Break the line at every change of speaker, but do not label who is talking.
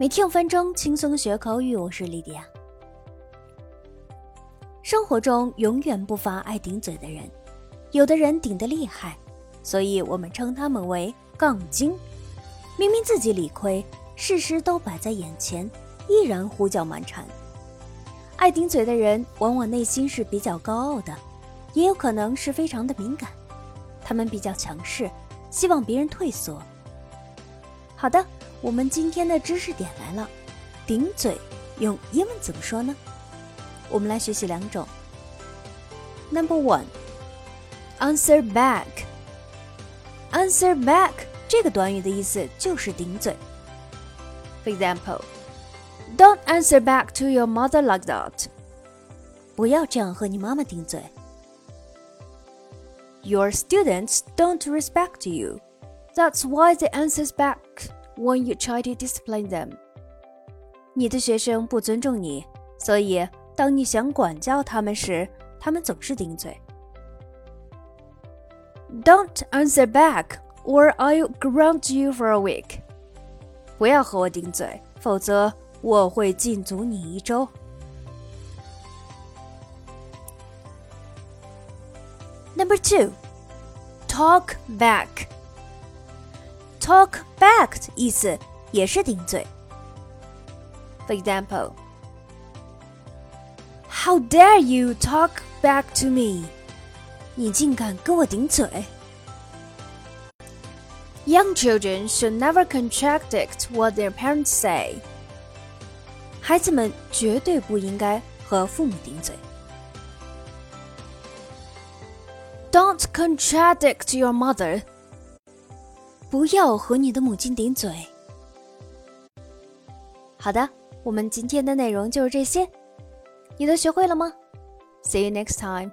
每天五分钟，轻松学口语。我是莉迪亚。生活中永远不乏爱顶嘴的人，有的人顶得厉害，所以我们称他们为杠精。明明自己理亏，事实都摆在眼前，依然胡搅蛮缠。爱顶嘴的人往往内心是比较高傲的，也有可能是非常的敏感。他们比较强势，希望别人退缩。好的。我们今天的知识点来了，顶嘴用英文怎么说呢？我们来学习两种。Number one，answer back。answer back 这个短语的意思就是顶嘴。For example，don't answer back to your mother like that。不要这样和你妈妈顶嘴。Your students don't respect you. That's why they answer back when you try to discipline them，你的学生不尊重你，所以当你想管教他们时，他们总是顶嘴。Don't answer back, or I'll ground you for a week。不要和我顶嘴，否则我会禁足你一周。Number two, talk back. Talk back 的意思也是顶嘴。For example, How dare you talk back to me? 你竟敢跟我顶嘴！Young children should never contradict what their parents say. 孩子们绝对不应该和父母顶嘴。Don't contradict your mother. 不要和你的母亲顶嘴。好的，我们今天的内容就是这些，你都学会了吗？See you next time.